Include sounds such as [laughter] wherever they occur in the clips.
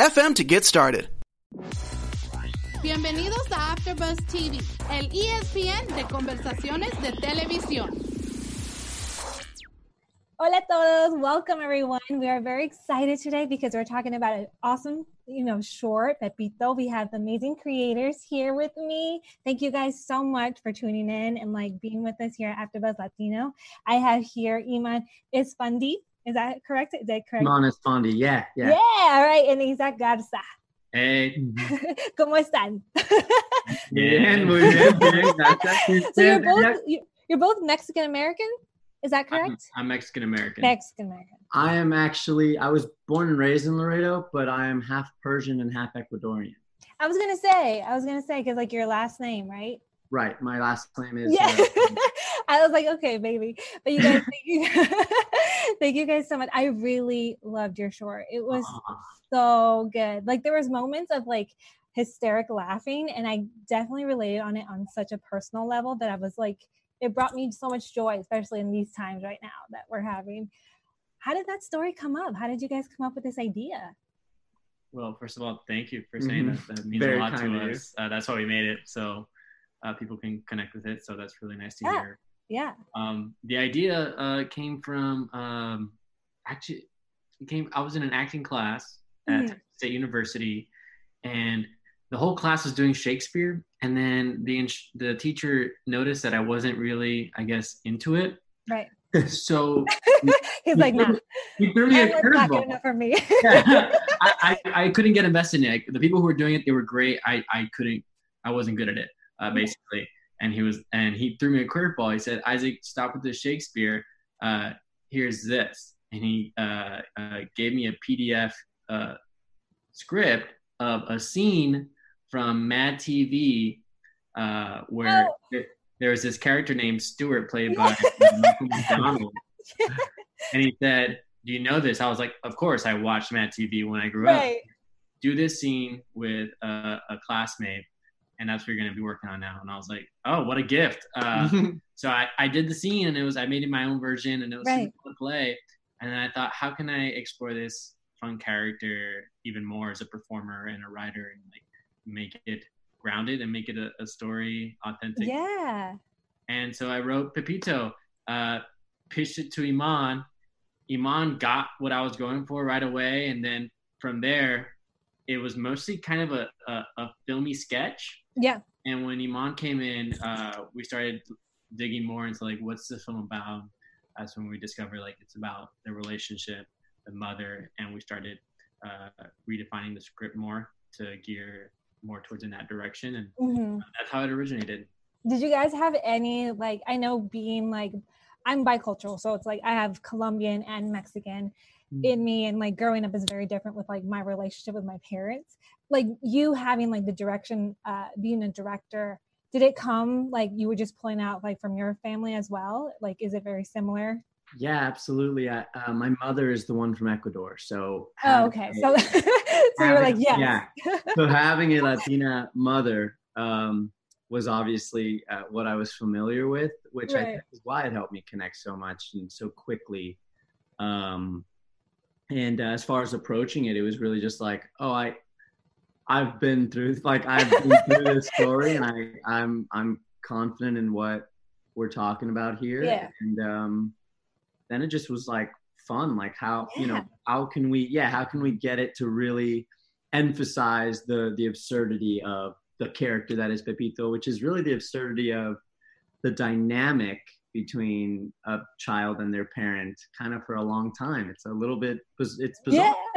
FM to get started. Bienvenidos a AfterBuzz TV, el ESPN de conversaciones de televisión. Hola a todos. Welcome everyone. We are very excited today because we're talking about an awesome, you know, short Pepito. We have amazing creators here with me. Thank you guys so much for tuning in and like being with us here at AfterBuzz Latino. I have here Iman Espandi. Is that correct? Is that correct? Espandi. Yeah, yeah. Yeah, all right. And Isaac Garza. Hey. Eh, mm-hmm. [laughs] ¿Cómo están? [laughs] Bien, muy bien, bien. Gracias. [laughs] So you're both you're both Mexican American? Is that correct? I'm, I'm Mexican American. Mexican American. I am actually I was born and raised in Laredo, but I am half Persian and half Ecuadorian. I was gonna say, I was gonna say, because like your last name, right? Right. My last name is. Yeah. Uh, [laughs] I was like, okay, baby. But you guys, thank you, [laughs] thank you guys so much. I really loved your short. It was so good. Like there was moments of like hysteric laughing, and I definitely related on it on such a personal level that I was like, it brought me so much joy, especially in these times right now that we're having. How did that story come up? How did you guys come up with this idea? Well, first of all, thank you for saying Mhm. that. That means Very a lot to us. Uh, that's why we made it, so uh, people can connect with it. So that's really nice to Yeah. hear. Yeah. Um, the idea uh, came from um, actually it came. I was in an acting class at Mhm. State University, and the whole class was doing Shakespeare. And then the the teacher noticed that I wasn't really, I guess, into it. Right. [laughs] So [laughs] He's like, nah, he threw me a that's not good curveball. enough for me. [laughs] Yeah. I, I, I couldn't get invested in it. The people who were doing it, they were great. I, I couldn't, I wasn't good at it, uh, basically. And he was, and he threw me a curveball. He said, Isaac, stop with the Shakespeare. Uh, here's this. And he uh, uh, gave me a PDF uh, script of a scene from Mad TV uh, where Oh. there, there was this character named Stuart played by [laughs] Michael McDonald. [laughs] And he said, Do you know this? I was like, Of course, I watched Mad TV when I grew up. Do this scene with a, a classmate, and that's what you're going to be working on now. And I was like, Oh, what a gift. Uh, [laughs] so I, I did the scene, and it was, I made it my own version, and it was Right. super fun to play. And then I thought, How can I explore this fun character even more as a performer and a writer and like make it grounded and make it a, a story authentic? Yeah. And so I wrote Pepito, uh, pitched it to Iman. Iman got what I was going for right away. And then from there, it was mostly kind of a, a, a filmy sketch. Yeah. And when Iman came in, uh, we started digging more into like, what's the film about? That's when we discovered like it's about the relationship, the mother, and we started uh, redefining the script more to gear more towards in that direction. And hmm that's how it originated. Did you guys have any like I know being like I'm bicultural, so it's like I have Colombian and Mexican. In me and like growing up is very different with like my relationship with my parents. Like you having like the direction uh being a director, did it come like you were just pulling out like from your family as well? Like is it very similar? yeah, absolutely. I, uh, my mother is the one from Ecuador, so. Oh, okay. a- So [laughs] so you're like, yes. Yeah. so having a Latina mother um, was obviously uh, what I was familiar with, which I think is why it helped me connect so much and so quickly. Um, and uh, as far as approaching it, it was really just like, oh, I, I've been through like I've been through this story, and I, I'm I'm confident in what we're talking about here. Yeah. And um, then it just was like fun, like how you know how can we yeah how can we get it to really emphasize the the absurdity of the character that is Pepito, which is really the absurdity of the dynamic between a child and their parent kind of for a long time. It's a little bit it's bizarre. Yeah, [laughs]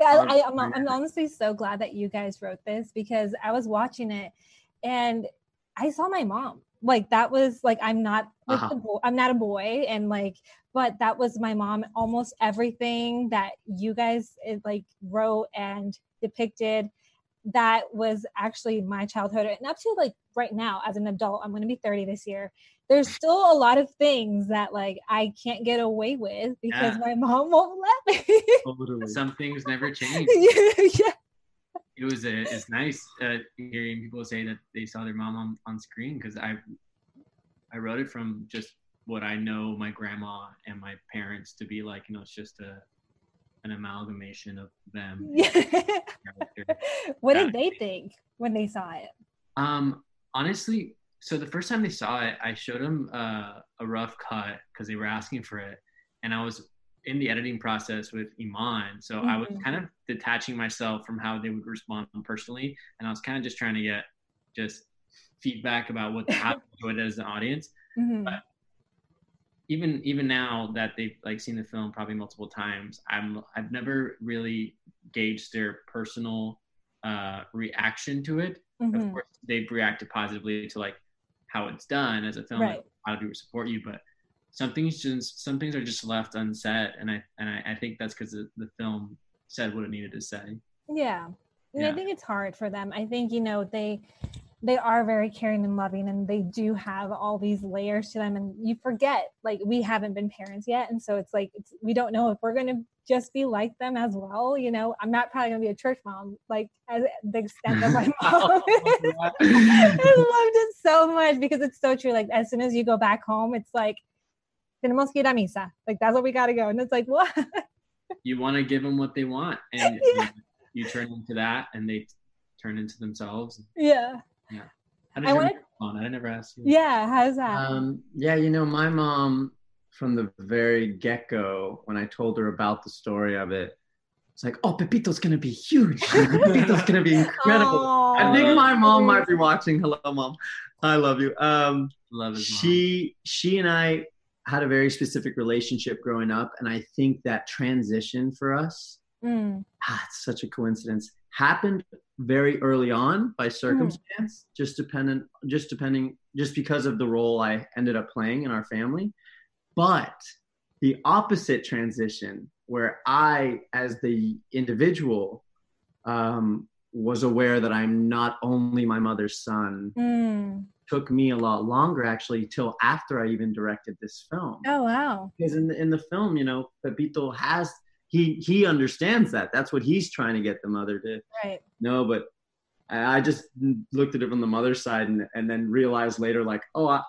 I, I, I'm, I'm honestly so glad that you guys wrote this because I was watching it and I saw my mom. like that was like i'm not like Uh-huh. the boy, i'm not a boy and like but that was my mom almost everything that you guys eh, like wrote and depicted that was actually my childhood and up to like right now as an adult i'm going to be 30 this year there's still a lot of things that like i can't get away with because Yeah. my mom won't let me Totally. Some things never change. [laughs] yeah It was a, it's nice uh, hearing people say that they saw their mom on, on screen because I I wrote it from just what I know my grandma and my parents to be like. You know, it's just a an amalgamation of them. [laughs] yeah what did they think when they saw it Um, honestly, so the first time they saw it, I showed them uh, a rough cut because they were asking for it, and I was in the editing process with Iman, so I was Mhm. kind of detaching myself from how they would respond personally, and I was kind of just trying to get just feedback about what [laughs] how they enjoyed it as an audience. Mhm. But even even now that they've like seen the film probably multiple times, I'm I've never really gauged their personal uh, reaction to it Mhm. of course they've reacted positively to like how it's done as a film Right. like, how do we support you but some things just some things are just left unsaid and i and i, I think that's because the, the film said what it needed to say Yeah. And I think it's hard for them. I think, you know, they they are very caring and loving and they do have all these layers to them and you forget like we haven't been parents yet and so it's like it's, we don't know if we're going to just be like them as well you know? I'm not probably going to be a church mom like as the extent that my [laughs] mom [laughs] is. [laughs] i loved it so much because it's so true like as soon as you go back home it's like tenemos que ir a misa. Like that's what we got to go and it's like what? You want to give them what they want and Yeah. you, you turn into that and they turn into themselves. Yeah. How did I wanna- i never asked you. Yeah how's that? Um, yeah, you know, my mom from the very get go, when I told her about the story of it, it's like, oh, Pepito's gonna be huge. [laughs] Pepito's gonna be incredible. Aw, I think my mom might be watching. Hello, mom. I love you. Um, love is mom. she she and I had a very specific relationship growing up, and I think that transition for us, Mm, ah, it's such a coincidence, happened very early on by circumstance, just dependent, just depending, just because of the role I ended up playing in our family. But the opposite transition, where I, as the individual, um, was aware that I'm not only my mother's son, mm. took me a lot longer actually till after I even directed this film. Oh wow. Because in the, in the film, you know, Pepito has he he understands that. That's what he's trying to get the mother to Right. know. But I I just looked at it from the mother's side and, and then realized later, like, oh, I,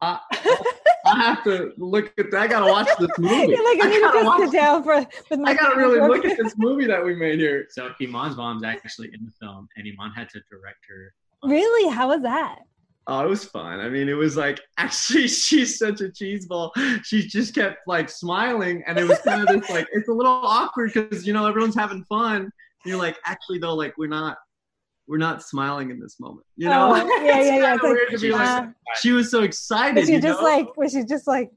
I, [laughs] I have to look at that. I gotta watch this [laughs] movie. You're like, I I need to gotta watch sit down for with my I gotta really work. look at this movie that we made here. so iman's mom's actually in the film and iman had to direct her Really? How was that? Oh, it was fun. I mean, it was like [laughs] actually she's such a cheeseball. She just kept like smiling, and it was kind of this like it's a little awkward because you know everyone's having fun. And you're like, actually though, like we're not we're not smiling in this moment. You know? Oh, [laughs] yeah, yeah, yeah. like, weird to like, she was so excited. was she you just know? like was she just like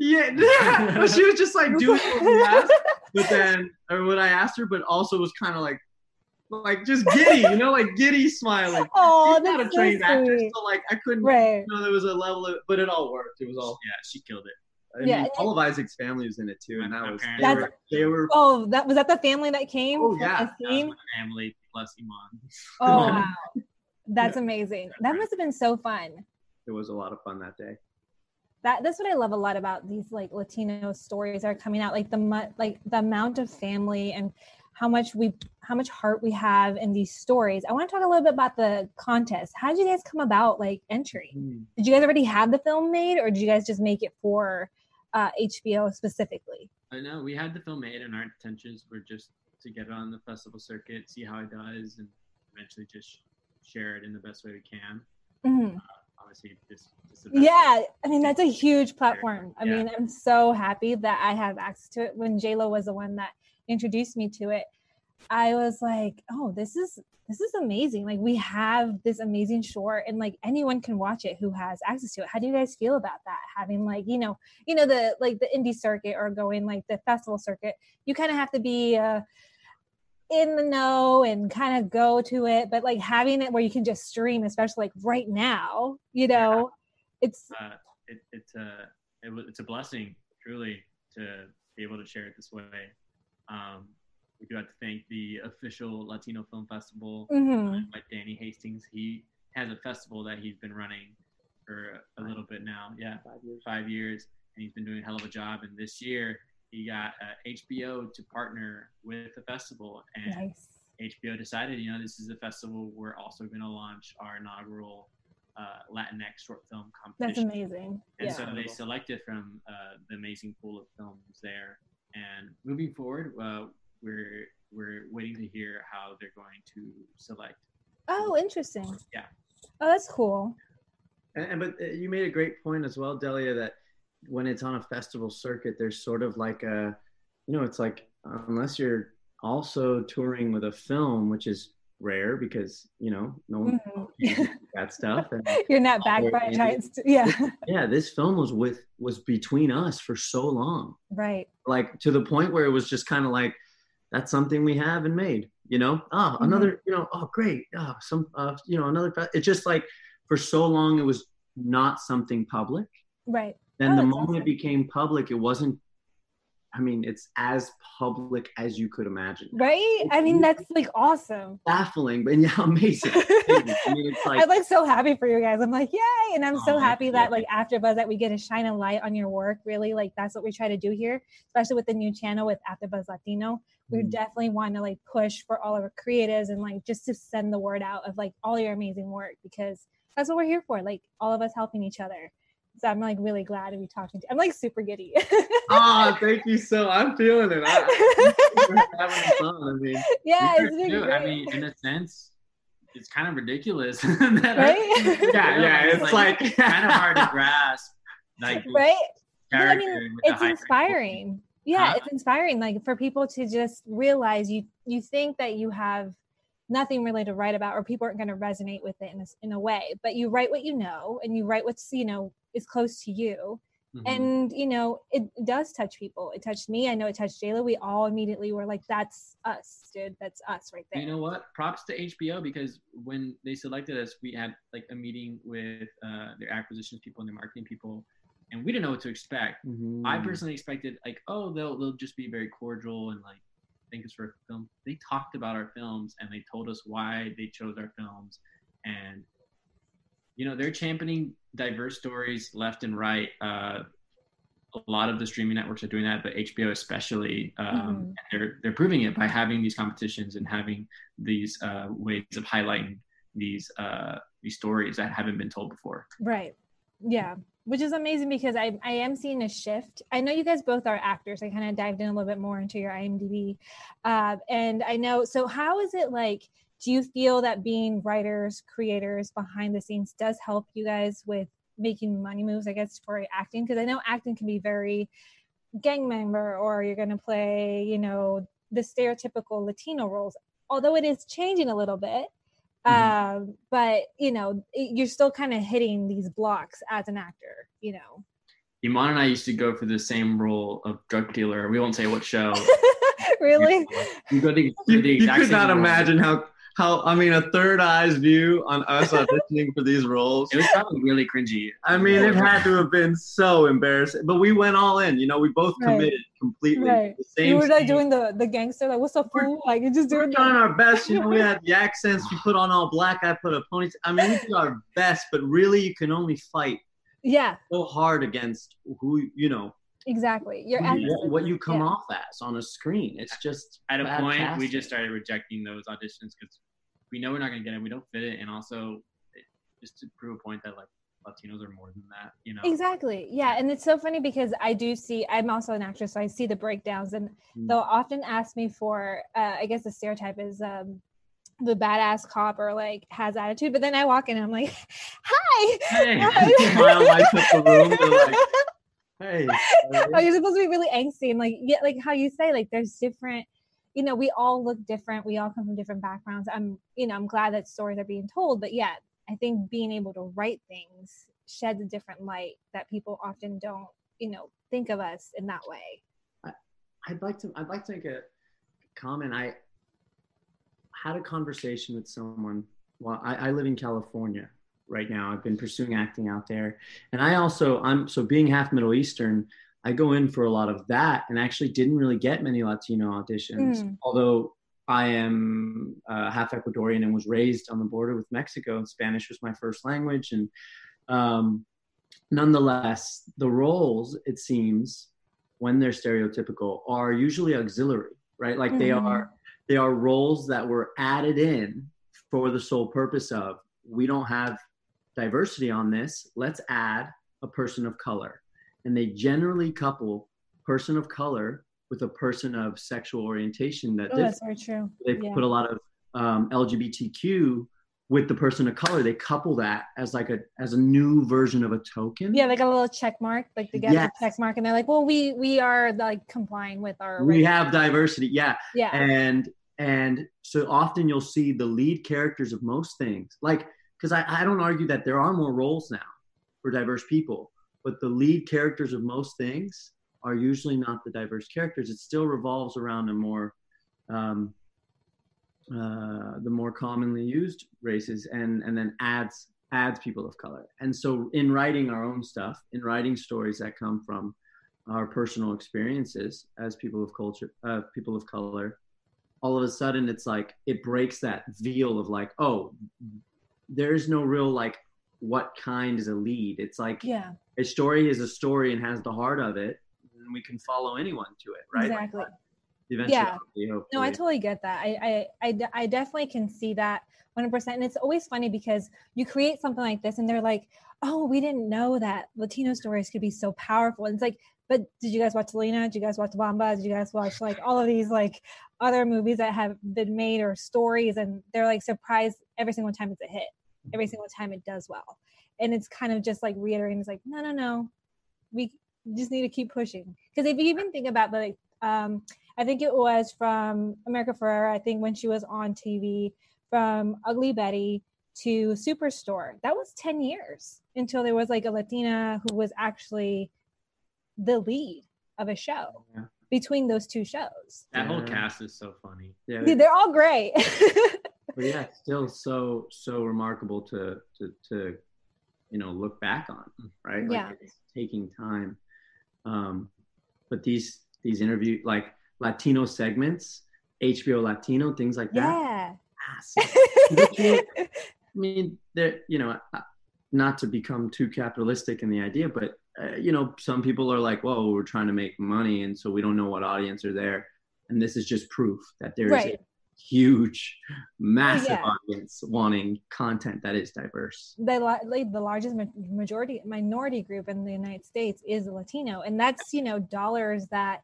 yeah, yeah. [laughs] But she was just like [laughs] doing what we asked, but then or what I asked her, but also was kind of like like just giddy, you know, like giddy smiling. oh She's not a that's trained so actor, so like I couldn't Right. you know, there was a level of, but it all worked. It was all. yeah she killed it I Yeah, mean, and- all of Isaac's family was in it too, and that was they were- were, they were Oh, that was that the family that came Oh, yeah. That was my family plus iman Oh [laughs] wow. That's amazing. That must have been so fun. it was a lot of fun that day. that that's what I love a lot about these like Latino stories that are coming out, like the mu- like the amount of family and how much we how much heart we have in these stories. I want to talk a little bit about the contest. How did you guys come about like entering? Hmm. Did you guys already have the film made, or did you guys just make it for uh, HBO specifically? I know we had the film made, and our intentions were just to get it on the festival circuit, see how it does, and eventually just share it in the best way we can. Mhm. Obviously, this, this is the best Yeah, way. I mean that's a huge platform. I Yeah. mean, I'm so happy that I have access to it. When J Lo was the one that introduced me to it, I was like, "Oh, this is this is amazing! Like we have this amazing short, and like anyone can watch it who has access to it." How do you guys feel about that? Having like you know, you know the like the indie circuit or going like the festival circuit, you kind of have to be. Uh, in the know and kind of go to it, but like having it where you can just stream, especially like right now, you know, it's uh, it, it's a it, it's a blessing truly to be able to share it this way. Um, we do have to thank the official Latino Film Festival mhm. by Danny Hastings. He has a festival that he's been running for a little bit now. Yeah, Five years. five years, and he's been doing a hell of a job. And this year, he got uh, HBO to partner with the festival, and nice. HBO decided, you know, this is a festival. We're also going to launch our inaugural uh, Latinx short film competition. That's amazing. And Yeah. so they selected from uh, the amazing pool of films there. And moving forward, uh, we're we're waiting to hear how they're going to select. Oh, interesting. Yeah. Oh, that's cool. And, and but uh, you made a great point as well, Delia, that when it's on a festival circuit, there's sort of like a, you know, it's like unless you're also touring with a film, which is rare because you know no one [laughs] Mhm. uses that stuff. And [laughs] You're not backed by a giant. St- yeah. [laughs] yeah, this film was with was between us for so long, right. like to the point where it was just kind of like that's something we have and made. You know, oh Mhm. another, you know, oh great, oh some, uh, you know, another. It's just like for so long it was not something public. Right. then Oh, the moment awesome. it became public it wasn't i mean it's as public as you could imagine Right. I mean, that's like awesome. baffling but yeah [laughs] amazing [laughs] i mean it's like I'm like so happy for you guys. I'm like, yay. And I'm so Aw, happy that like AfterBuzz that we get to shine a light on your work. Really, like that's what we try to do here, especially with the new channel with AfterBuzz Latino. We Mhm. definitely want to like push for all of our creatives and like just to send the word out of like all your amazing work because that's what we're here for. Like all of us helping each other. So I'm like really glad to be talking to You. I'm like super giddy. [laughs] ah thank you so i'm feeling it I, I'm [laughs] having fun i mean yeah, it's been great. I mean, in a sense, it's kind of ridiculous. [laughs] that Right? yeah yeah it's like, kind of hard to grasp. Like right? But, I mean, it's high inspiring. Yeah, Huh? it's inspiring. Like for people to just realize you you think that you have nothing really to write about, or people aren't going to resonate with it in a, s- in a way. But you write what you know, and you write what's you know is close to you, Mhm. and you know it does touch people. It touched me. I know it touched Jayla. We all immediately were like, "That's us, dude. That's us right there." You know what? Props to HBO because when they selected us, we had like a meeting with uh, their acquisitions people and their marketing people, and we didn't know what to expect. I Mhm. personally expected like, oh, they'll they'll just be very cordial and like thank us for a film. They talked about our films and they told us why they chose our films, and you know they're championing diverse stories left and right. Uh, a lot of the streaming networks are doing that, but HBO especially, um, Mhm. they're they're proving it by having these competitions and having these uh, ways of highlighting these uh, these stories that haven't been told before. Right. Yeah. Which is amazing because I, I am seeing a shift. I know you guys both are actors. I kind of dived in a little bit more into your IMDb. Uh, and I know, so how is it like? Do you feel that being writers, creators behind the scenes does help you guys with making money moves, I guess, for acting? Because I know acting can be very gang member or you're going to play, you know, the stereotypical Latino roles, although it is changing a little bit um but you know it- you're still kind of hitting these blocks as an actor you know Iman and I used to go for the same role of drug dealer. We won't say what show. [laughs] really We go the, you, the you could same not role. imagine how how i mean a third eyes view on us [laughs] auditioning for these roles It was probably really cringy. I mean, it had to have been so embarrassing, but we went all in. You know, we both Right. committed completely. right The same you were like scene. doing the the gangster like what's up fool like you just we were doing our best. You know, we [laughs] had the accents. We put on all black. I put a ponytail. I mean, we did our best, but really, you can only fight yeah so hard against who you know exactly your who you- essence what is- you come yeah. off as on a screen. It's just At a bad point, we just started rejecting those auditions because we know we're not going to get it. We don't fit it, and also it, just to prove a point that like Latinos are more than that. You know, Exactly. Yeah. And it's so funny because I do see, I'm also an actress, so I see the breakdowns and Mm. they'll often ask me for, uh, I guess the stereotype is um, the badass cop or like has attitude. But then I walk in and I'm like, [laughs] hi. Hey. [laughs] [laughs] Hi. Smile lights up the room. They're like, hey. [laughs] oh, you're supposed to be really angsty and like, yeah, like how you say, like there's different, you know, we all look different. We all come from different backgrounds. I'm, you know, I'm glad that stories are being told, but yeah, I think being able to write things sheds a different light that people often don't, you know, think of us in that way. I'd like to. I'd like to make a comment. I had a conversation with someone. Well, I, I live in California right now. I've been pursuing acting out there, and I also I'm so being half Middle Eastern. I go in for a lot of that, and actually didn't really get many Latino auditions. Mm. Although I am uh, half Ecuadorian and was raised on the border with Mexico, and Spanish was my first language, and um, nonetheless, the roles it seems when they're stereotypical are usually auxiliary, right? Like they Mhm. are they are roles that were added in for the sole purpose of we don't have diversity on this let's add a person of color and they generally couple person of color with a person of sexual orientation that Oh, that's very true. they yeah. put a lot of um, lgbtq with the person of color they couple that as like a as a new version of a token Yeah, like a little check mark, like they get Yes. the check mark, and they're like, "Well, we we are like complying with our." we have diversity yeah yeah, and and so often you'll see the lead characters of most things like because I, I don't argue that there are more roles now for diverse people but the lead characters of most things are usually not the diverse characters. It still revolves around a more um, uh, the more commonly used races and and then adds adds people of color. And so in writing our own stuff in writing stories that come from our personal experiences as people of culture uh, people of color all of a sudden it's like it breaks that veil of like oh there's no real like what kind is a lead it's like yeah, a story is a story and has the heart of it and we can follow anyone to it right Like, exactly. eventually No, I totally get that. I, I, I, I definitely can see that 100%. And it's always funny because you create something like this and they're like, oh, we didn't know that Latino stories could be so powerful. And it's like, but did you guys watch Selena? Did you guys watch Bamba? Did you guys watch like all of these like other movies that have been made or stories? And they're like surprised every single time it's a hit, every single time it does well. And it's kind of just like reiterating, it's like, no, no, no, we just need to keep pushing. Because if you even think about like, um, I think it was from America Ferrera. I think when she was on TV, from Ugly Betty to Superstore. That was 10 years until there was like a Latina who was actually the lead of a show Yeah. between those two shows. That whole cast is so funny. yeah Dude, they're all great. [laughs] but yeah still so so remarkable to to to you know look back on right like Yeah. it's taking time um but these these interview like latino segments hbo latino things like that yeah. massive. [laughs] I mean, they're you know, not to become too capitalistic in the idea, but uh, you know, some people are like, "Whoa, we're trying to make money, and so we don't know what audience are there." And this is just proof that there is Right. a huge, massive yeah. audience wanting content that is diverse. the the largest majority minority group in the United States is Latino, and that's you know dollars that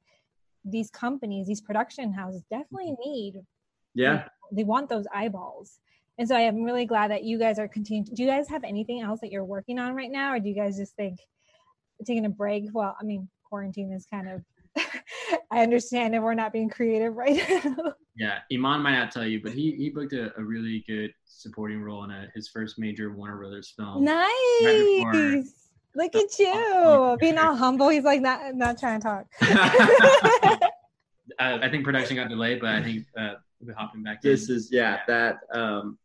these companies, these production houses, definitely need. Yeah, they want those eyeballs, and so I am really glad that you guys are continuing. Do you guys have anything else that you're working on right now, or do you guys just think taking a break? Well, I mean, quarantine is kind of. [laughs] I understand if we're not being creative right now. [laughs] Yeah, Iman might not tell you, but he he booked a, a really good supporting role in a, his first major Warner Brothers film. before- nice. Look at you being all humble. He's like not not trying to talk. [laughs] Uh, I think production got delayed, but I think uh, we're hopping back. in. this is yeah, that um,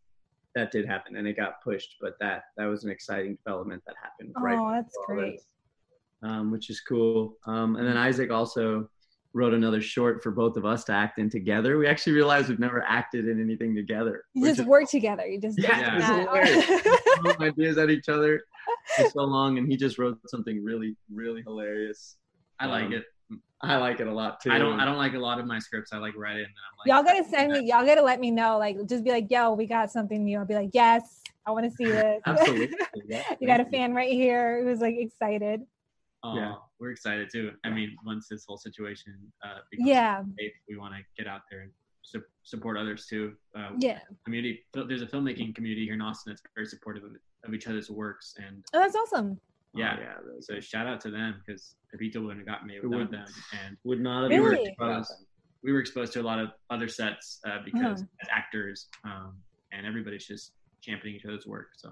that did happen, and it got pushed, but that that was an exciting development that happened. right oh, that's great. this. Um, which is cool. Um, and then Isaac also wrote another short for both of us to act in together. We actually realized we've never acted in anything together. You just is work together. You just Yeah, yeah. was hilarious. [laughs] throwing ideas at each other for so long, and he just wrote something really, really hilarious. I like Um, it. I like it a lot too. I don't. I don't like a lot of my scripts. I like write it, and I'm like, y'all gotta send me. Y'all gotta let me know. Like, just be like, "Yo, we got something new." I'll be like, "Yes, I want to see this." Absolutely. [laughs] Yeah, you got a thank fan right here who's like excited. Oh, Yeah. we're excited too. I mean, once this whole situation uh, becomes Yeah, safe, we want to get out there and su- support others too. Uh, yeah. Community. There's a filmmaking community here in Austin that's very supportive of, of each other's works, and Oh, that's awesome. Oh, yeah. yeah. really so shout out to them because Pepito wouldn't have gotten me without wouldn't. them, and Would not have Really? been exposed. we were exposed to a lot of other sets uh, because Uh-huh. as actors, um, and everybody's just championing each other's work. So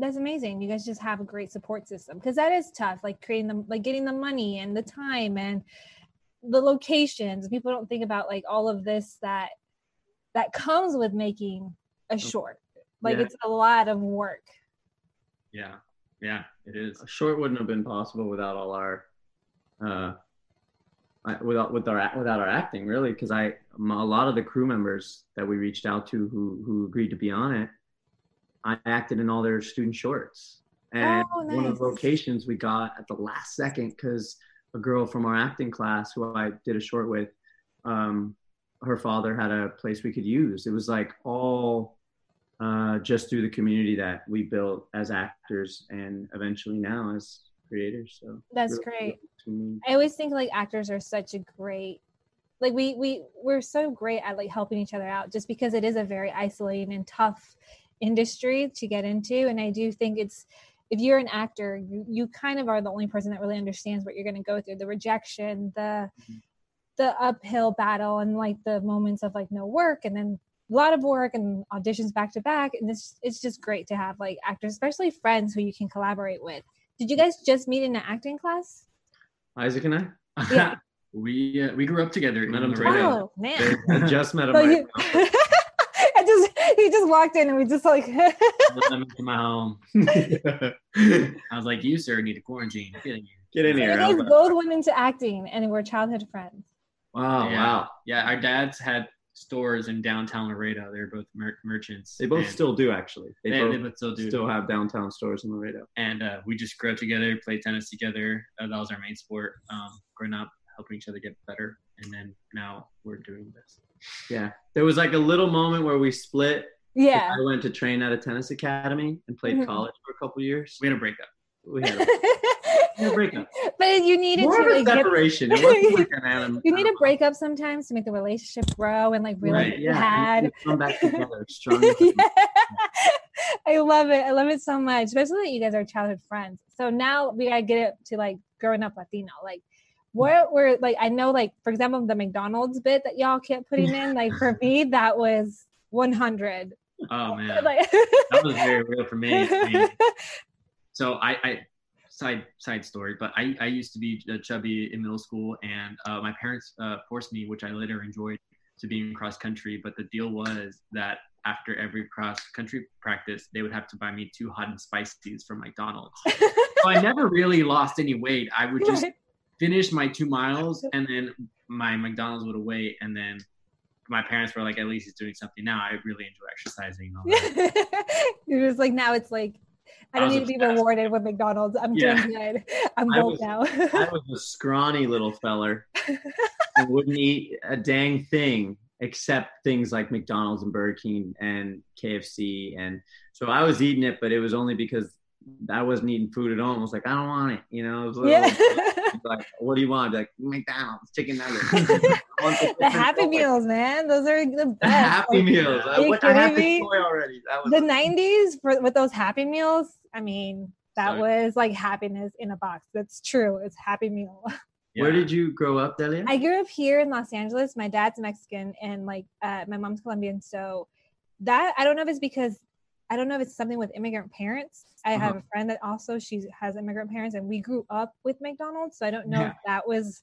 That's amazing. You guys just have a great support system because that is tough. Like creating them, like getting the money and the time and the locations. People don't think about like all of this that that comes with making a short. Like Yeah. it's a lot of work. Yeah, yeah, it is. A short wouldn't have been possible without all our uh without with our without our acting really because I a lot of the crew members that we reached out to who who agreed to be on it I acted in all their student shorts and Oh, one of the locations we got at the last second because a girl from our acting class who I did a short with um her father had a place we could use it was like all uh, just through the community that we built as actors and eventually now as creators. So That's really great. I always think like actors are such a great like we we we're so great at like helping each other out just because it is a very isolating and tough industry to get into and I do think it's if you're an actor you you kind of are the only person that really understands what you're going to go through the rejection the the uphill battle and like the moments of like no work and then a lot of work and auditions back to back and it's it's just great to have like actors especially friends who you can collaborate with did you guys just meet in an acting class Isaac and I, Yeah. [laughs] we uh, we grew up together. Met in him Laredo. together. Oh man! I just met him. [laughs] So right you, I just [laughs] he just walked in and we just like [laughs] Let them into my home. [laughs] I was like, "You sir need to quarantine. Get in here." Get in you here. guys Alba. both went into acting and we're childhood friends. Wow, yeah. wow. Yeah, our dads had stores in downtown Laredo. They were both mer- merchants. They both and still do actually. They, They, both they both still do. still have downtown stores in Laredo. and uh, we just grew up together, played tennis together. Uh, that was our main sport. Um, growing up, helping each other get better, and then now we're doing this. Yeah, there was like a little moment where we split. Yeah. I went to train at a tennis academy and played Mhm. college for a couple years. We had a breakup. We had a, [laughs] we had a breakup. but you needed More to of a like, get, separation. It [laughs] wasn't like anim- you need a breakup sometimes to make the relationship grow and like realize Right, yeah, had. come back together [laughs] stronger. yeah. I love it. I love it so much, especially that you guys are childhood friends. So now we gotta get it to like growing up Latino. Like, what were like? I know, like for example, the McDonald's bit that y'all kept putting in. Like for me, that was 100. Oh [laughs] man, Like, that was very real for me. [laughs] So I, I side side story, but I, I used to be uh, chubby in middle school, and uh, my parents uh, forced me, which I later enjoyed, to being cross country. But the deal was that after every cross country practice, they would have to buy me two hot and spices from McDonald's. so I [laughs] never really lost any weight. I would just Right. finish my two miles, and then my McDonald's would wait, and then. My parents were like, "At least he's doing something now." I really enjoy exercising all. [laughs] You're just like now it's like I I don't was need to be rewarded with McDonald's. I'm Yeah. doing good. [laughs] I'm I was- now. I was a scrawny little feller [laughs] who wouldn't eat a dang thing except things like McDonald's and Burger King and KFC. And so I was eating it, but it was only because I wasn't eating food at home. I was like, I don't want it. You know, it was a little, yeah. Like, what do you want? I'd be like, McDonald's, chicken nuggets. [laughs] The the Happy nugget." Meals, man. Those are the The best. Happy Like, Meals. Are I, you what, I had kidding this me? toy already. That was the 90s for with those Happy Meals. I mean, that So- was like happiness in a box. That's true. It's Happy Meal. [laughs] Where did you grow up, Delia? I grew up here in Los Angeles. My dad's Mexican and like uh, my mom's Colombian. So that I don't know if it's because I don't know if it's something with immigrant parents. I have Uh-huh. a friend that also she has immigrant parents, and we grew up with McDonald's. So I don't know Yeah. if that was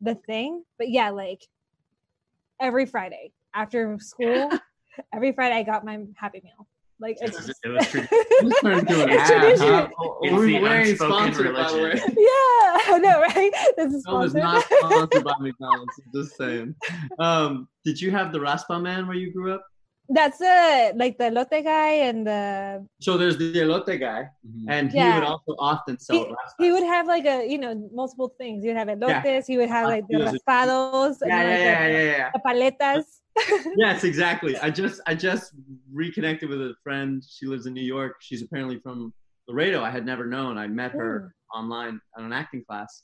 the thing. But yeah, like every Friday after school, [laughs] every Friday I got my Happy Meal. Like It it's was, just, it was true. This turned into It's tradition. huh? Oh, It's we the ain't unspoken sponsored, by the way. religion. [laughs] yeah, [laughs] I know, right? This is No, it's not sponsored by McDonald's. I'm just saying. Um, did you have the Raspa Man where you grew up? That's uh like the lotte guy and the So there's the elote guy, Mhm. and he would also often sell He- he would have like a you know multiple things. He would have elotes. He would have like the He was a- raspados. and, yeah, yeah, like, yeah, the, yeah, yeah. the paletas. [laughs] yes, exactly. I just I just reconnected with a friend. She lives in New York. She's apparently from Laredo. I had never known. I met her online on an acting class,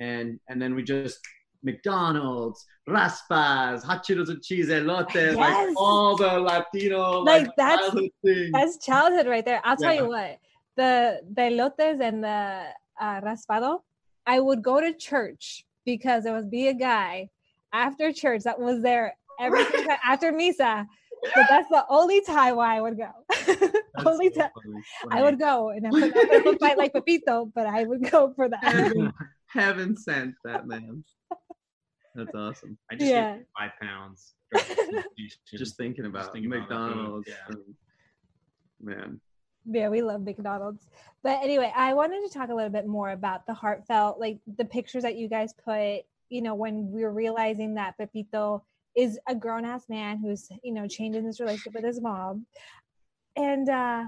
and and then we just McDonald's, raspas, hot Cheetos and cheese, elotes, Yes. like all the Latino Like, like, that's- childhood things. That's childhood right there. I'll tell you what. The the elotes and the uh, raspado. I would go to church because there would be a guy after church that was there every [laughs] time after misa. So that's the only time why I would go. [laughs] Only so time. I would go, and I would not fight like Pepito, but I would go for that. Heaven, [laughs] heaven sent that man. That's awesome. I just Yeah. gained five pounds [laughs] Just thinking about thinking about McDonald's. yeah. man. Yeah, we love McDonald's. But anyway, I wanted to talk a little bit more about the heartfelt, like the pictures that you guys put, you know, when we were realizing that Pepito is a grown ass man who's, you know, changing his relationship with his mom. And uh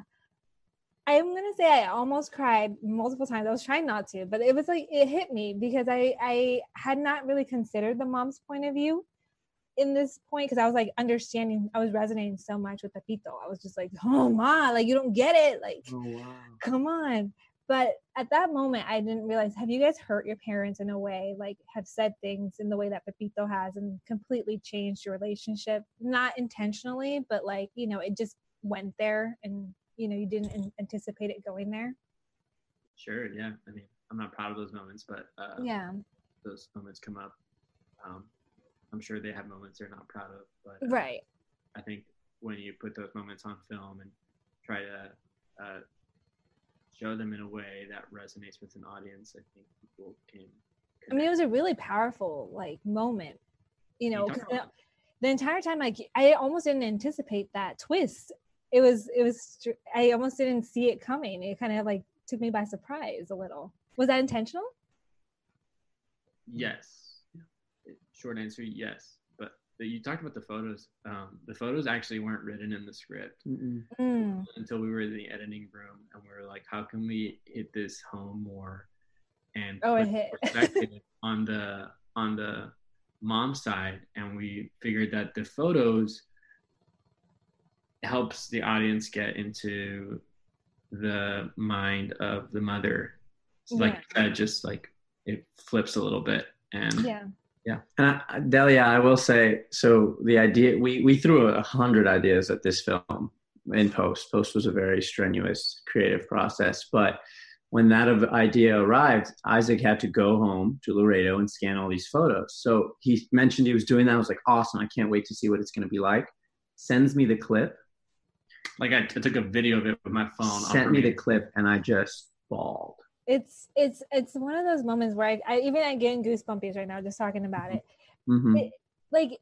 I'm gonna say I almost cried multiple times. I was trying not to, but it was like it hit me because I I had not really considered the mom's point of view in this point because I was like understanding, I was resonating so much with Pepito. I was just like, oh ma, like you don't get it, like Oh wow. come on. But at that moment, I didn't realize. Have you guys hurt your parents in a way, like have said things in the way that Pepito has, and completely changed your relationship? Not intentionally, but like you know, it just went there, and you know, you didn't anticipate it going there. Sure, yeah. I mean, I'm not proud of those moments, but uh, Yeah, those moments come up. Um, I'm sure they have moments they're not proud of, but uh, right. I think when you put those moments on film and try to uh, show them in a way that resonates with an audience, I think people can. I mean, it was a really powerful like moment, you know, the, the entire time, like I almost didn't anticipate that twist. It was, it was, I almost didn't see it coming. It kind of like took me by surprise a little. Was that intentional? Yes. Short answer, yes. But the, you talked about the photos. Um, the photos actually weren't written in the script. Mm, until we were in the editing room, and we were like, "How can we hit this home more?" And Oh, it hit. perspective [laughs] on the on the mom side, and we figured that the photos helps the audience get into the mind of the mother. So like Yeah. you said, just like it flips a little bit, and yeah. Yeah, and I, Delia, I will say, so the idea we we threw a hundred ideas at this film in post. Post was a very strenuous creative process, but when that of- idea arrived, Isaac had to go home to Laredo and scan all these photos. So he mentioned he was doing that. I was like, awesome! I can't wait to see what it's going to be like. Sends me the clip, like I, I took a video of it with my phone. sent me the clip, and I just bawled. It's, it's, it's one of those moments where I, I even I'm getting goosebumpies right now just talking about it. hmm It- like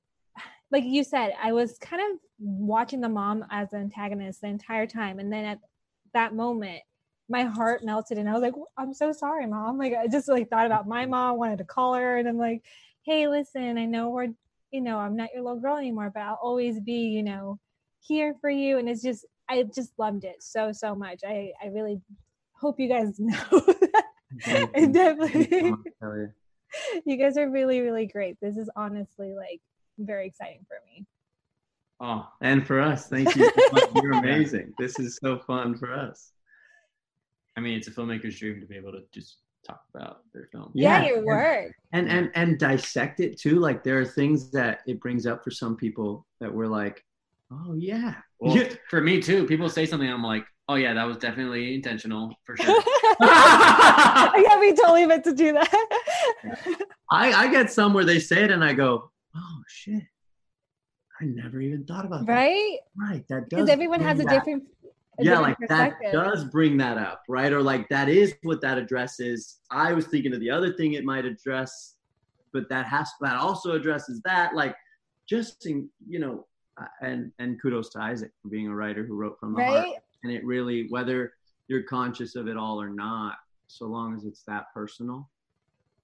like you said i was kind of watching the mom as the antagonist the entire time and then at that moment my heart melted and i was like i'm so sorry mom like i just like thought about my mom wanted to call her and i'm like hey listen i know we're you know i'm not your little girl anymore but i'll always be you know here for you and it's just i just loved it so so much i i really hope you guys [laughs] know that. Definitely [laughs] you guys are really really great this is honestly like very exciting for me Oh, And for us, thank you. so. [laughs] You're amazing. This is so fun for us. I mean, it's a filmmaker's dream to be able to just talk about their film. yeah, Yeah. your work and and and dissect it too like there are things that it brings up for some people that we're like oh yeah. Well, Yeah. for me too, people say something, I'm like, oh yeah, that was definitely intentional for sure. [laughs] yeah we totally meant to do that. I, I get some where they say it and i go oh shit. I never even thought about that. Right? Right that does because everyone has a bring that- different a yeah different like that does bring that up right? Or like that is what that addresses i was thinking of the other thing it might address but that has that also addresses that like just in, you know and and kudos to isaac for being a writer who wrote from the heart and it really whether you're conscious of it all or not so long as it's that personal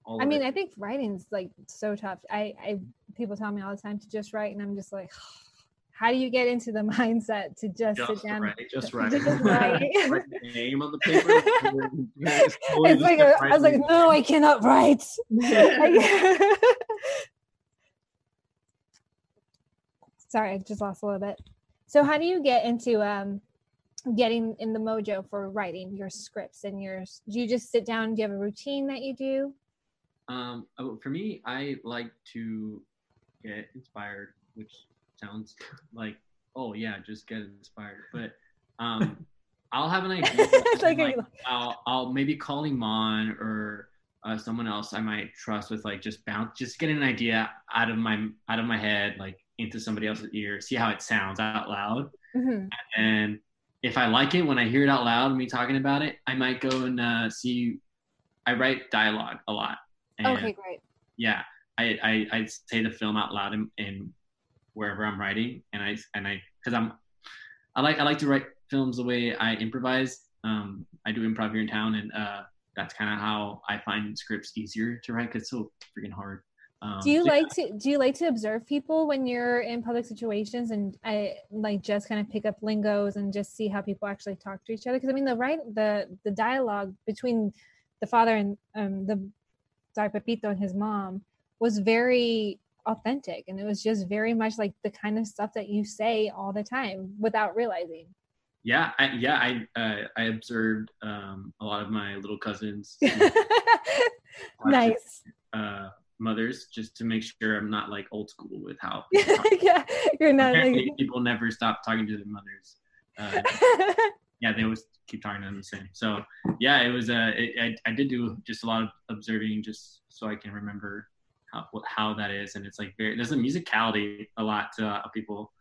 all i mean it- i think writing's like so tough i i people tell me all the time to just write and i'm just like [sighs] how do you get into the [laughs] mindset to just, Just sit down write. [laughs] just right Just [laughs] write. write name on the paper Yeah, just totally it's like a, I was like, no, I cannot write. Like- Sorry, I just lost a little bit. So, how do you get into um, getting in the mojo for writing your scripts and yours? Do you just sit down? Do you have a routine that you do? um, oh, for me, I like to get inspired, which sounds like, oh yeah, just get inspired. But um, [laughs] I'll have an idea. [laughs] Like, like, I'll, I'll maybe call Iman or uh, someone else I might trust with like just bounce, just getting an idea out of my out of my head, like into somebody else's ear, see how it sounds out loud, Mhm. and if I like it when I hear it out loud, me talking about it, I might go and uh, see. I write dialogue a lot. And Okay, great. yeah, I, I I say the film out loud in, in wherever I'm writing, and I and I because I'm I like I like to write films the way I improvise. Um, I do improv here in town, and uh, that's kind of how I find scripts easier to write because it's so freaking hard. Um, do you so, like to do you like to observe people when you're in public situations and I like just kind of pick up lingos and just see how people actually talk to each other? Because I mean the right the the dialogue between the father and um the sorry Pepito and his mom was very authentic and it was just very much like the kind of stuff that you say all the time without realizing. Yeah, I, yeah, I uh, I observed um, a lot of my little cousins. [laughs] nice. Uh, mothers just to make sure I'm not like old school with how. [laughs] yeah, you're not. Like, people never stop talking to their mothers. Uh, [laughs] yeah, they always keep talking to them the same. So yeah, it was. Uh, it, I I did do just a lot of observing just so I can remember how how that is, and it's like very. There's a musicality a lot to uh, people.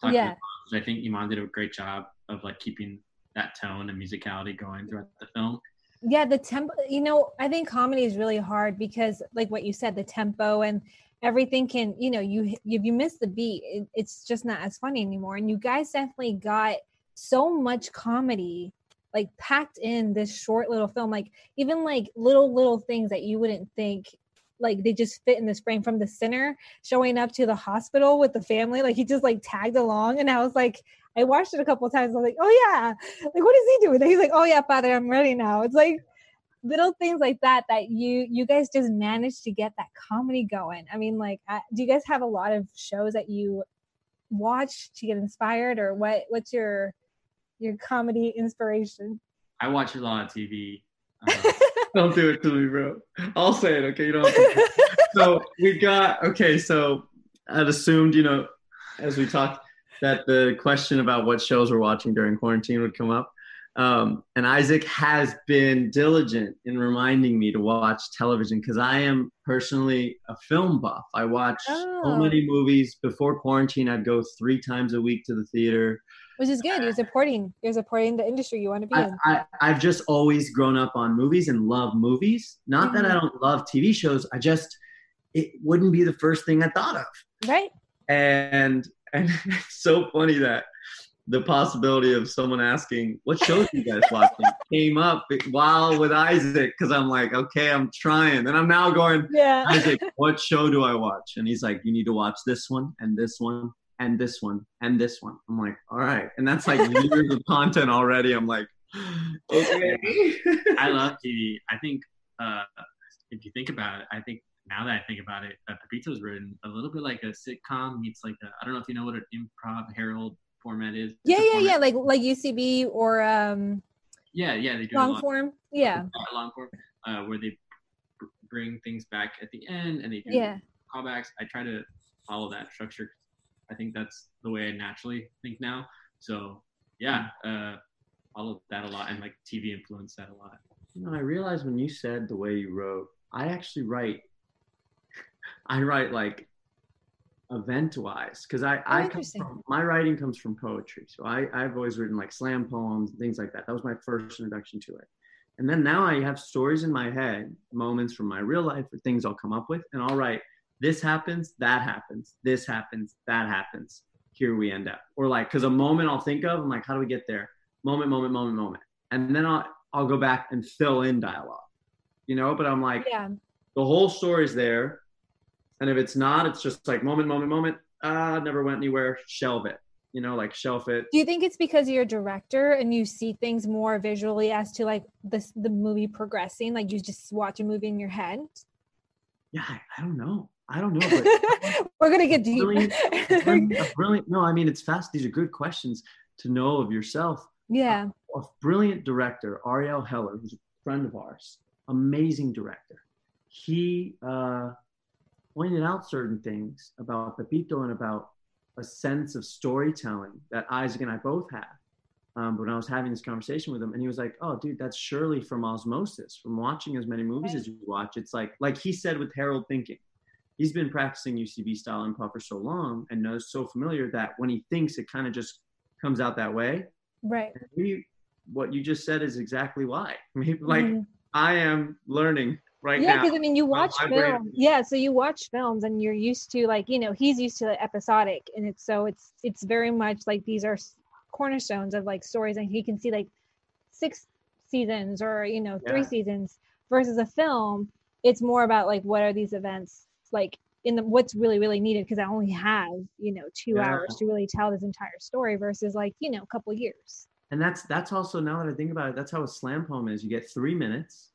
Talking yeah. I think Iman did a great job of like keeping that tone and musicality going throughout the film yeah the tempo you know i think comedy is really hard because like what you said the tempo and everything can you know you if you miss the beat it, it's just not as funny anymore. And you guys definitely got so much comedy like packed in this short little film like even like little little things that you wouldn't think like they just fit in this frame from the center showing up to the hospital with the family like he just like tagged along and i was like I watched it a couple of times. I was like, oh yeah, like what is he doing? And he's like, oh yeah, father, I'm ready now. It's like little things like that that you you guys just managed to get that comedy going. I mean, like, uh, do you guys have a lot of shows that you watch to get inspired, or what? What's your your comedy inspiration? I watch a lot of TV. Uh, don't do it to me, bro. I'll say it. Okay, you don't. so we got okay. So I'd assumed, you know, as we talked that the question about what shows we're watching during quarantine would come up. Um, and Isaac has been diligent in reminding me to watch television because I am personally a film buff. I watch oh. so many movies. Before quarantine, I'd go three times a week to the theater. Which is good. You're supporting. You're supporting the industry you want to be I, in. I, have just always grown up on movies and love movies. Not mm-hmm. that I don't love TV shows. I just it wouldn't be the first thing I thought of. Right. And and [laughs] it's so funny that the possibility of someone asking what shows you guys watching came up while with Isaac because I'm like, okay, I'm trying, and I'm now going, yeah, Isaac, what show do I watch? And he's like, you need to watch this one and this one and this one and this one. I'm like, all right, and that's like [laughs] years of content already. I'm like, okay. I love TV. I think uh, if you think about it, I think now that I think about it, uh, Pepito is written a little bit like a sitcom meets like I don't know if you know what an improv Harold format is. Yeah, yeah, format. yeah, like like UCB or um. Yeah, yeah, they do long, long form. [laughs] Yeah, long form, uh, where they bring things back at the end and they do yeah. callbacks. I try to follow that structure. I think that's the way I naturally think now. So yeah, uh, follow that a lot and like TV influenced that a lot. You know, I realized when you said the way you wrote, I actually write I write like event wise because I, oh, I come from, my writing comes from poetry. So I, I've always written like slam poems, and things like that. That was my first introduction to it. And then now I have stories in my head, moments from my real life or things I'll come up with, and I'll write, this happens, that happens, this happens, that happens. Here we end up. Or like, because a moment I'll think of, I'm like, how do we get there? Moment, moment, moment, moment. And then I'll, I'll go back and fill in dialogue, you know, but I'm like, yeah. the whole story's there and if it's not, it's just like moment, moment, moment. Ah, never went anywhere. Shelve it. You know, like shelf it. Do you think it's because you're a director and you see things more visually as to like this the movie progressing? Like you just watch a movie in your head? Yeah, I, I don't know. I don't know. [laughs] We're gonna get deep. Brilliant, [laughs] brilliant. No, I mean it's fast. These are good questions to know of yourself. Yeah. A, a brilliant director, Ariel Heller, who's a friend of ours, amazing director. He uh, pointed out certain things about Pepito and about a sense of storytelling that Isaac and I both have. Um, but when I was having this conversation with him, and he was like, "Oh, dude, that's surely from osmosis, from watching as many movies as you watch. It's like, like he said with Harold Thinking, he's been practicing UCB style improv for so long and knows so familiar that when he thinks, it kind of just comes out that way. Right. Maybe what you just said is exactly why. [laughs] Maybe like mm-hmm. I am learning right yeah because i mean you watch library- film yeah so you watch films and you're used to like you know he's used to the episodic and it's so it's it's very much like these are cornerstones of like stories and he can see like six seasons or you know three Yeah. seasons versus a film it's more about like what are these events like in the what's really really needed because i only have you know two Yeah. hours to really tell this entire story versus like you know a couple years And that's that's also now that I think about it, that's how a slam poem is. You get three minutes,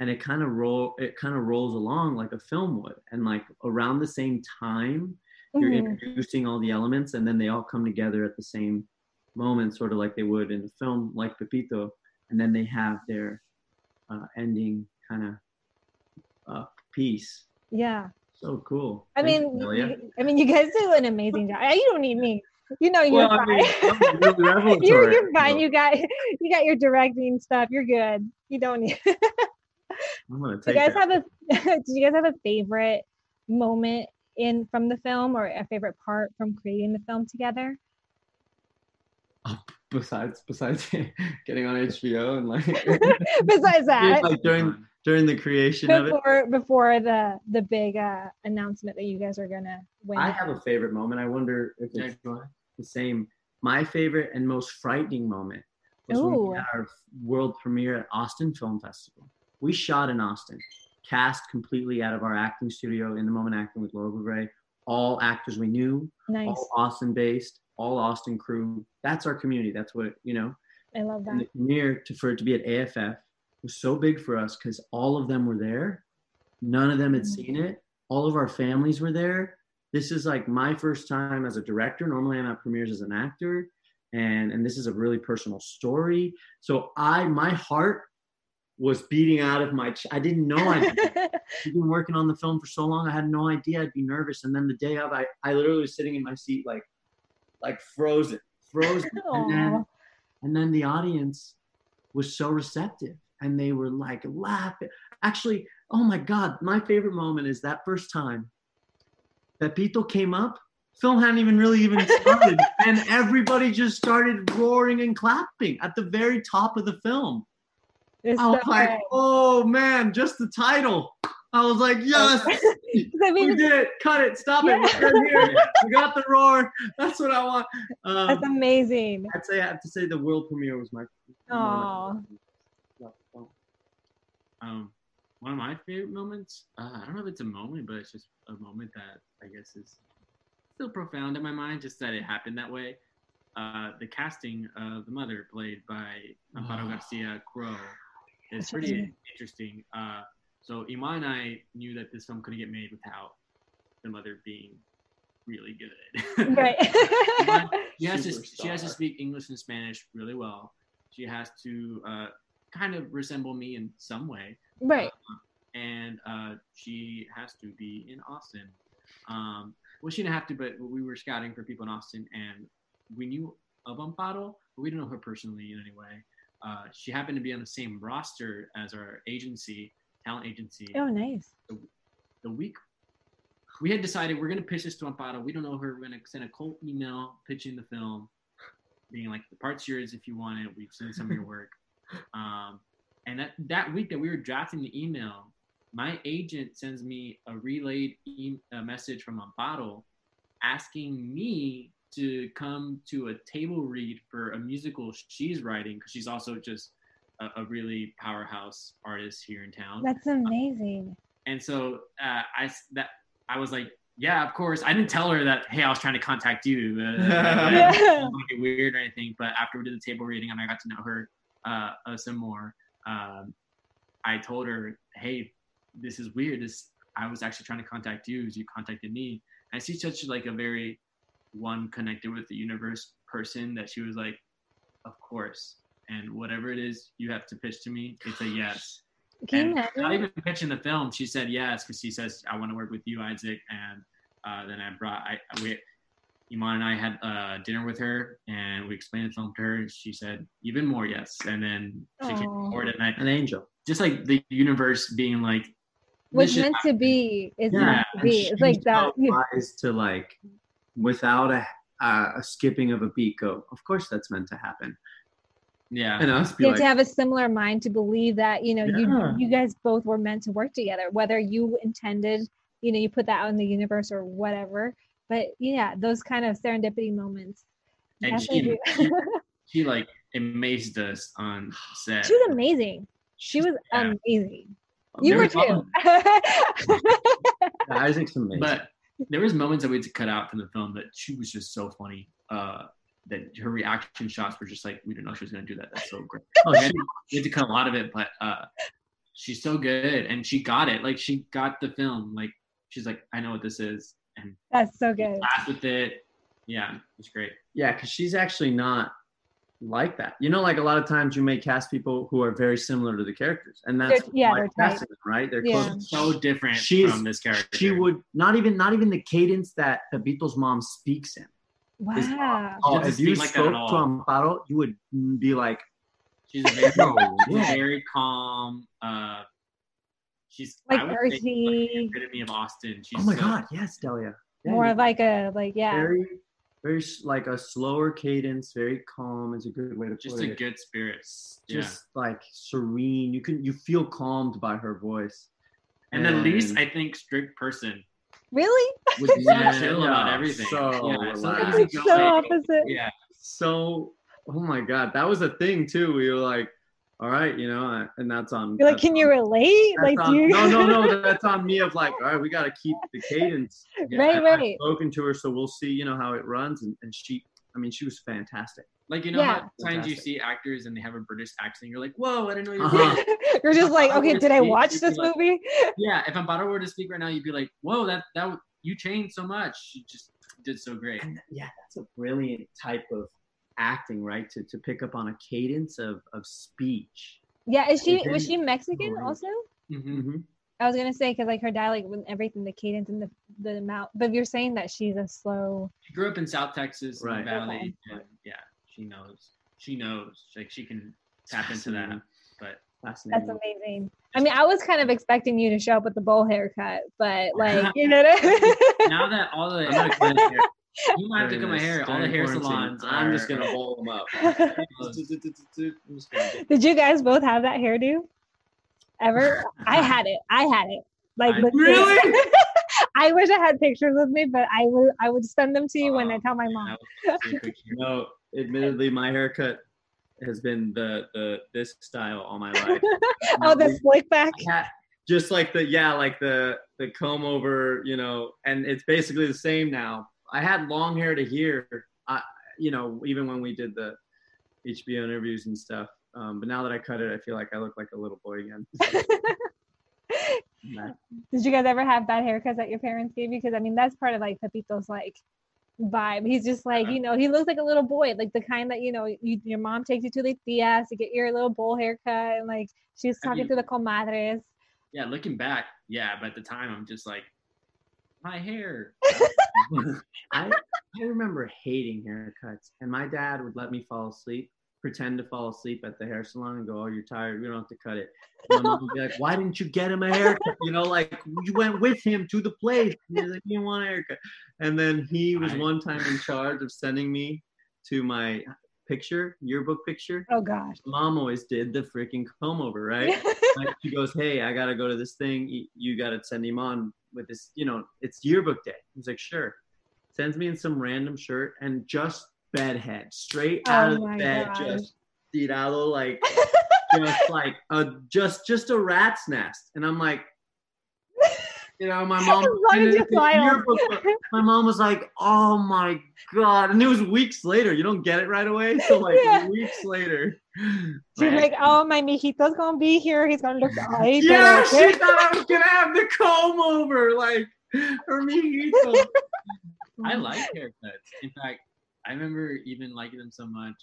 and it kind of roll it kind of rolls along like a film would, and like around the same time, you're Mhm. introducing all the elements, and then they all come together at the same moment, sort of like they would in a film like Pepito, and then they have their uh, ending kind of uh, piece. yeah So cool. I Thanks, mean, you, I mean, you guys do an amazing job. You don't need me. You know, you're Well, fine. I'm really [laughs] you're you're fine. You got [laughs] you got your directing stuff. You're good. You don't need. [laughs] I'm gonna do take you guys that. have a? [laughs] do you guys have a favorite moment in from the film or a favorite part from creating the film together? besides besides [laughs] getting on HBO and like [laughs] Besides that, like during during the creation of it. before before the the big uh, announcement that you guys are gonna win. I have a favorite moment. I wonder if it's the same. My favorite and most frightening moment was when we had our world premiere at Austin Film Festival. We shot in Austin, cast completely out of our acting studio in the moment acting with Laura Bouvray. All actors we knew, nice. all Austin based, all Austin crew. That's our community. That's what you know. I love And that. the premiere to, for it to be at AFF was so big for us because all of them were there. None of them had Mhm. seen it. All of our families were there. This is like my first time as a director. Normally, I'm at premieres as an actor, and and this is a really personal story. So I, my heart was beating out of my. Ch- I didn't know [laughs] I'd been working on the film for so long. I had no idea I'd be nervous. And then the day of, I, I literally was sitting in my seat, like, like frozen, frozen. [laughs] and then, and then the audience was so receptive, and they were like laughing. Actually, oh my God, my favorite moment is that first time that Pepito came up. Film hadn't even really even started, [laughs] and everybody just started roaring and clapping at the very top of the film. It's I was so like, oh man, just the title. I was like, [laughs] yes, I we did it. Cut it. Stop Yeah. it. We're here. [laughs] We got the roar. That's what I want. Um, that's amazing. I'd say I have to say the world premiere was my. Aw. Um, one of my favorite moments. Uh, I don't know if it's a moment, but it's just a moment that I guess is still profound in my mind. Just that it happened that way. Uh, the casting of the mother, played by Amparo. Garcia Crow, is That's pretty interesting. Uh, so Iman and I knew that this film couldn't get made without the mother being really good. [laughs] right. Iman- she has to she has to speak English and Spanish really well. She has to uh, kind of resemble me in some way, right. and uh, she has to be in Austin. Um, well, she didn't have to, but we were scouting for people in Austin, and we knew of Amparo, but we didn't know her personally in any way. Uh, she happened to be on the same roster as our agency, talent agency. Oh, nice. The week we had decided we're going to pitch this to Amparo. We don't know her. We're going to send a cold email pitching the film, being like, "The part's yours if you want it. We've seen some of your work." [laughs] Um, and that that week that we were drafting the email, my agent sends me a relayed e- a message from Amparo asking me to come to a table read for a musical she's writing because she's also just a, a really powerhouse artist here in town. That's amazing. And so uh, I s- that I was like, yeah, of course. I didn't tell her that. Hey, I was trying to contact you. Uh, [laughs] Yeah. didn't [laughs] make it weird or anything. But after we did the table reading and I got to know her uh, uh, some more, um, I told her, hey, this is weird. This I was actually trying to contact you as you contacted me. And she's such like a very one connected with the universe person that she was like, of course. And whatever it is you have to pitch to me, it's a yes Can and not even pitching the film, she said yes because she says I want to work with you, Isaac. And uh, then I brought I we Iman and I had uh, dinner with her and we explained the film to her. And she said even more yes, and then she came Aw. forward and I An angel. just like the universe being like What's this should meant to be is Yeah, meant to be. It's like that. so [laughs] wise to like, without a, uh, a skipping of a beat, go. Of course, that's meant to happen. Yeah. and us be you like, have to have a similar mind to believe that you know Yeah. you you guys both were meant to work together whether you intended you know you put that out in the universe or whatever but yeah those kind of serendipity moments And definitely she- [laughs] She like amazed us on set. she was amazing she was Yeah. amazing "Oh, you There were too [laughs] Isaac's amazing. But there was moments that we had to cut out from the film that she was just so funny. Uh, that her reaction shots were just like we didn't know she was gonna do that. That's so great. [laughs] oh, we, she, had, we had to cut a lot of it, but uh, she's so good and she got it. Like she got the film. Like she's like, I know what this is, and that's so good laughed with it. Yeah, it's great. yeah, because she's actually not like that. You know, like a lot of times you may cast people who are very similar to the characters, and that's They're- yeah, why they're casting them, right? They're Yeah. So different She's- from this character. She would not even not even the cadence that Pepito's mom speaks in. wow Oh, if you like spoke to. Amparo, you would be like, She's a very, yeah. very calm. Uh, she's Like I would say she's earthy. like the epitome of Austin. She's "Oh my so- God, yes, Delia." Yeah, more you- of like a like yeah very, very like a slower cadence, very calm is a good way to just put a good spirit. just yeah. like serene. You can you feel calmed by her voice. And at least I think strict person really was so Yeah, chill about everything. so yeah, so it's so opposite Yeah, so oh my god, that was a thing too. We were like, all right, you know, and that's on. you're like that's can you relate like on- do you no, no, no. [laughs] That's on me. Of like, all right, we got to keep the cadence. [laughs] right I've right spoken to her, so we'll see. You know how it runs, and, and she. I mean, she was fantastic. like you know Yeah. how sometimes you see actors and they have a British accent. You're like, whoa, I didn't know you. Uh-huh. [laughs] you're just like okay would did i watch this like- movie Yeah, if Amparo were to speak right now, you'd be like, whoa, that that you changed so much. You just did so great. And yeah, that's a brilliant type of acting, right? To to pick up on a cadence of of speech. yeah is she And was she mexican Great. also hmm Mm-hmm. I was gonna say because like her dialect with everything, the cadence and the the amount. But you're saying that she's a slow. She grew up in South Texas, Right. the Valley, Okay. and yeah, she knows. She knows. Like she can tap into that. But Fascinating. That's amazing. I mean, I was kind of expecting you to show up with the bowl haircut, but like [laughs] you know. now that all the [laughs] I'm not gonna hair- you might have to cut my hair. All the hair quarantine, salons. I'm just gonna roll them up. [laughs] I'm just gonna get- Did you guys both have that hairdo? Ever? [laughs] I had it. I had it. Like I- Really? [laughs] I wish I had pictures with me, but I would I would send them to you when I Oh, tell my mom. That was a quick hair. No, admittedly, my haircut has been the the this style all my life. Oh, the slick back. Had- just like the yeah, like the the comb over, you know, and it's basically the same now. I had long hair to here, I you know, even when we did the HBO interviews and stuff. Um, but now that I cut it, I feel like I look like a little boy again. [laughs] Nah. Did you guys ever have bad haircuts that your parents gave you? Because I mean, that's part of like Pepito's like vibe. He's just like, you know, he looks like a little boy, like the kind that you know, you, your mom takes you to the tias to get your little bowl haircut, and like she's I talking mean- to the comadres. Yeah, looking back, yeah, but at the time I'm just like, my hair. [laughs] [laughs] I I remember hating haircuts, and my dad would let me fall asleep, pretend to fall asleep at the hair salon, and go, "Oh, you're tired. We don't have to cut it." And my mom would be like, "Why didn't you get him a haircut?" You know, like you went with him to the place. And he's like, "You didn't want a haircut." And then he was I- one time in charge of sending me to my picture yearbook picture. Oh gosh. Mom always did the freaking comb over, right? [laughs] like she goes, "Hey, I gotta go to this thing. You, you gotta send him on with this. You know, it's yearbook day." He's like, "Sure." Sends me in some random shirt and just bedhead, straight oh out Oh of the bed, gosh. just tirado, like [laughs] just like a just just a rat's nest. And I'm like, you know, my [laughs] mom. As long as you smile. yearbook, my mom was like, "Oh my god!" And it was weeks later. You don't get it right away, so [laughs] like Yeah. weeks later. She's like, oh, my mijito's gonna be here. He's gonna look [laughs] ay, Yeah, she thought I was gonna have the comb over, like her mijito. I like haircuts. In fact, I remember even liking them so much.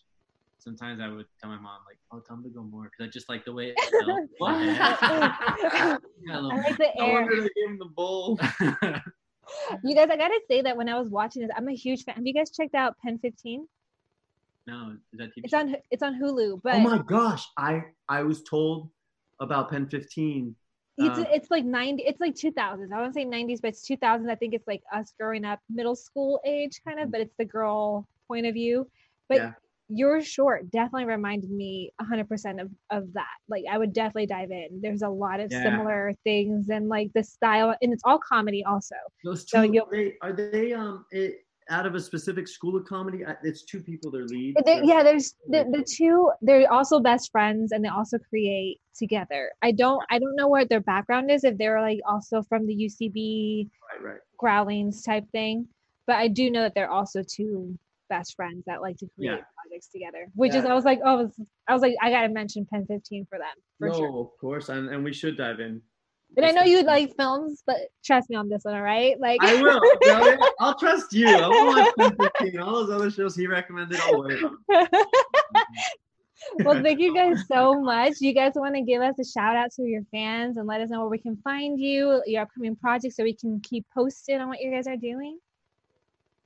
Sometimes I would tell my mom, like, "Oh, tell them to go more," because I just like the way it [laughs] felt. What? Yeah, [laughs] a I little- like the [laughs] I air. wonder they gave him the bowl. You guys, I gotta say that when I was watching this, I'm a huge fan. Have you guys checked out Pen 15? no, is that TV? It's on it's on Hulu, but oh my gosh, I I was told about Pen 15. it's uh, it's like 90 it's like 2000s. I don't say 90s, but it's 2000s. I think it's like us growing up, middle school age kind of, but it's the girl point of view. But Yeah. Your short definitely reminded me 100% of, of that. Like, I would definitely dive in. There's a lot of Yeah. similar things and like the style, and it's all comedy also. Those two you'll- are they, are they um it, out of a specific school of comedy? It's two people they're lead. There- yeah, there's the, the two. They're also best friends, and they also create together. I don't I don't know what their background is. If they're like also from the UCB Right, right. Groundlings type thing, but I do know that they're also two best friends that like to create Yeah. projects together. Which is I was like, oh, I was, I was like, I gotta mention Pen 15 for them for no, sure. of course, and, and we should dive in. And I know you like films, but trust me on this one, all right? Like I will. [laughs] I'll trust you. I won't watch 1015. All those other shows he recommended, I'll wait well, thank you guys so [laughs] much. You guys want to give us a shout out to your fans and let us know where we can find you, your upcoming projects, so we can keep posted on what you guys are doing?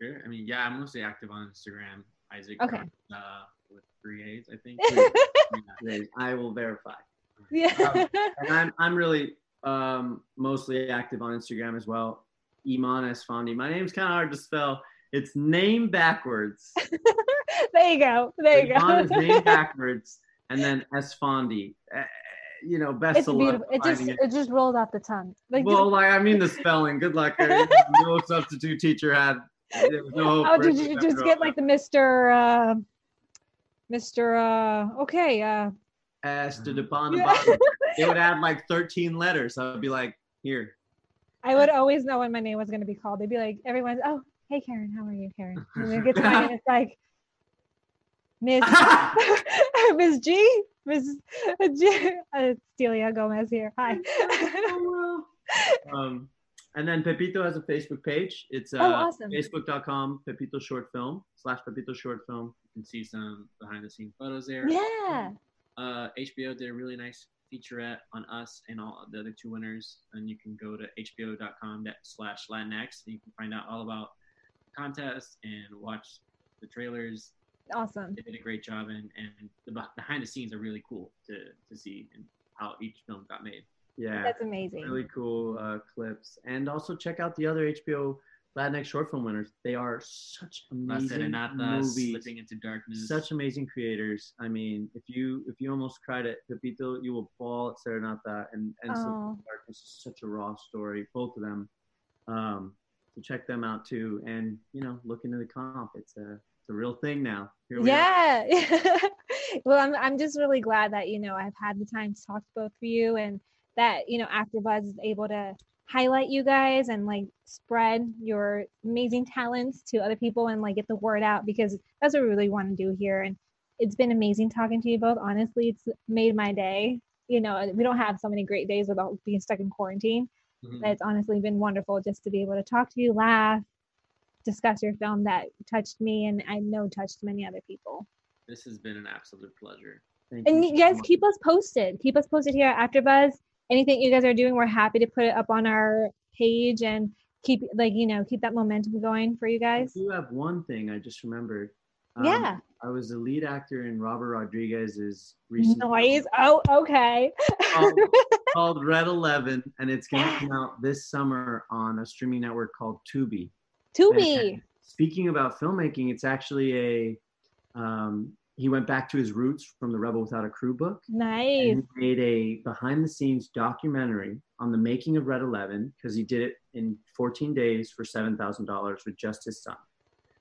Sure. I mean, yeah, I'm mostly active on Instagram. Isaac. Okay. Uh, with three A's, I think. [laughs] Yeah. I will verify. yeah. And I'm I'm really um mostly active on Instagram as well. Iman Esfandi. My name's kind of hard to spell. It's name backwards. [laughs] there you go. There you Iman is go. name [laughs] backwards, and then Esfandi. Uh, you know, best It's of luck beautiful. It just finding it just rolled off the tongue. Like Well, like I mean the spelling. Good luck. No substitute teacher had. No oh, did you just get like the Mister uh Mister uh okay, uh S to the bottom. Yeah. It would add like [laughs] 13 letters. I'd be like, here. I would always know when my name was gonna be called. They'd be like, everyone's oh, hey Karen, how are you, Karen? And then mine and it's like [laughs] Miss [laughs] Miss G, Miss G, uh, Celia Gomez here. Hi. um, and then Pepito has a Facebook page. It's uh, Oh, awesome. facebook.com, Pepito Short Film, slash Pepito Short Film. You can see some behind the scenes photos there. yeah. Uh, HBO did a really nice featurette on us and all the other two winners. And you can go to hbo.com slash Latinx And you can find out all about the contest and watch the trailers. Awesome. They did a great job, and, and the behind the scenes are really cool to, to see and how each film got made. Yeah. That's amazing. really cool uh, clips. And also check out the other HBO Latinx short film winners. They are such La amazing Serenata, movies. Slipping into Darkness. Such amazing creators. I mean, if you if you almost cried at Pepito, you will fall at Serenata and and Slipping Oh. into Darkness is such a raw story. Both of them. Um, so check them out too, and you know, look into the comp. It's a it's a real thing now. Here we yeah [laughs] well I'm, I'm just really glad that you know i've had the time to talk to both of you and that you know afterbuzz is able to highlight you guys and like spread your amazing talents to other people and like get the word out because that's what we really want to do here and it's been amazing talking to you both honestly it's made my day you know we don't have so many great days without being stuck in quarantine Mhm. but it's honestly been wonderful just to be able to talk to you laugh discuss your film that touched me and i know touched many other people This has been an absolute pleasure. Thank and you you so guys much. keep us posted. Keep us posted here at AfterBuzz. Anything you guys are doing, we're happy to put it up on our page and keep like you know keep that momentum going for you I guys. do have one thing I just remembered. Um, Yeah. I was the lead actor in Robert Rodriguez's recent Noise. Oh, okay. called, [laughs] called Red Eleven, and it's going to come out this summer on a streaming network called Tubi. Tubi. And speaking about filmmaking, it's actually a um, he went back to his roots from the Rebel Without a Crew book. Nice. Made a behind the scenes documentary on the making of Red 11 because he did it in 14 days for $7,000 with just his son.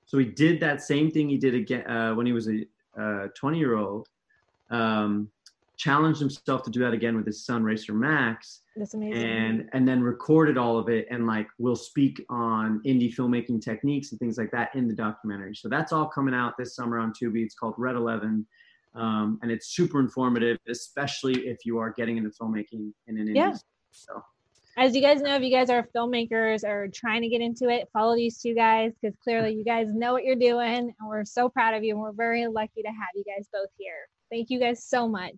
So he did that same thing he did again uh, when he was a 20 year old, um, challenged himself to do that again with his son, Racer Max, That's amazing. and and then recorded all of it and like will speak on indie filmmaking techniques and things like that in the documentary so that's all coming out this summer on tubi it's called red 11 um, and it's super informative especially if you are getting into filmmaking in an indie Yeah. so As you guys know, if you guys are filmmakers or trying to get into it, follow these two guys because clearly you guys know what you're doing, and we're so proud of you, and we're very lucky to have you guys both here. Thank you guys so much.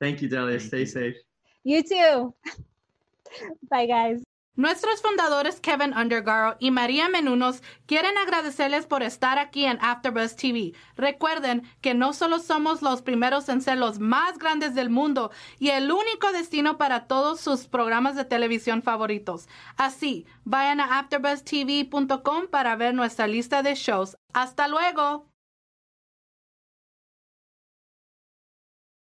Thank you delia Thank stay you. safe You too. [laughs] Bye, guys. Nuestros fundadores Kevin Undergaro y María Menunos quieren agradecerles por estar aquí en AfterBuzz TV. Recuerden que no solo somos los primeros en ser los más grandes del mundo y el único destino para todos sus programas de televisión favoritos. Así, vayan a AfterBuzzTV.com para ver nuestra lista de shows. Hasta luego.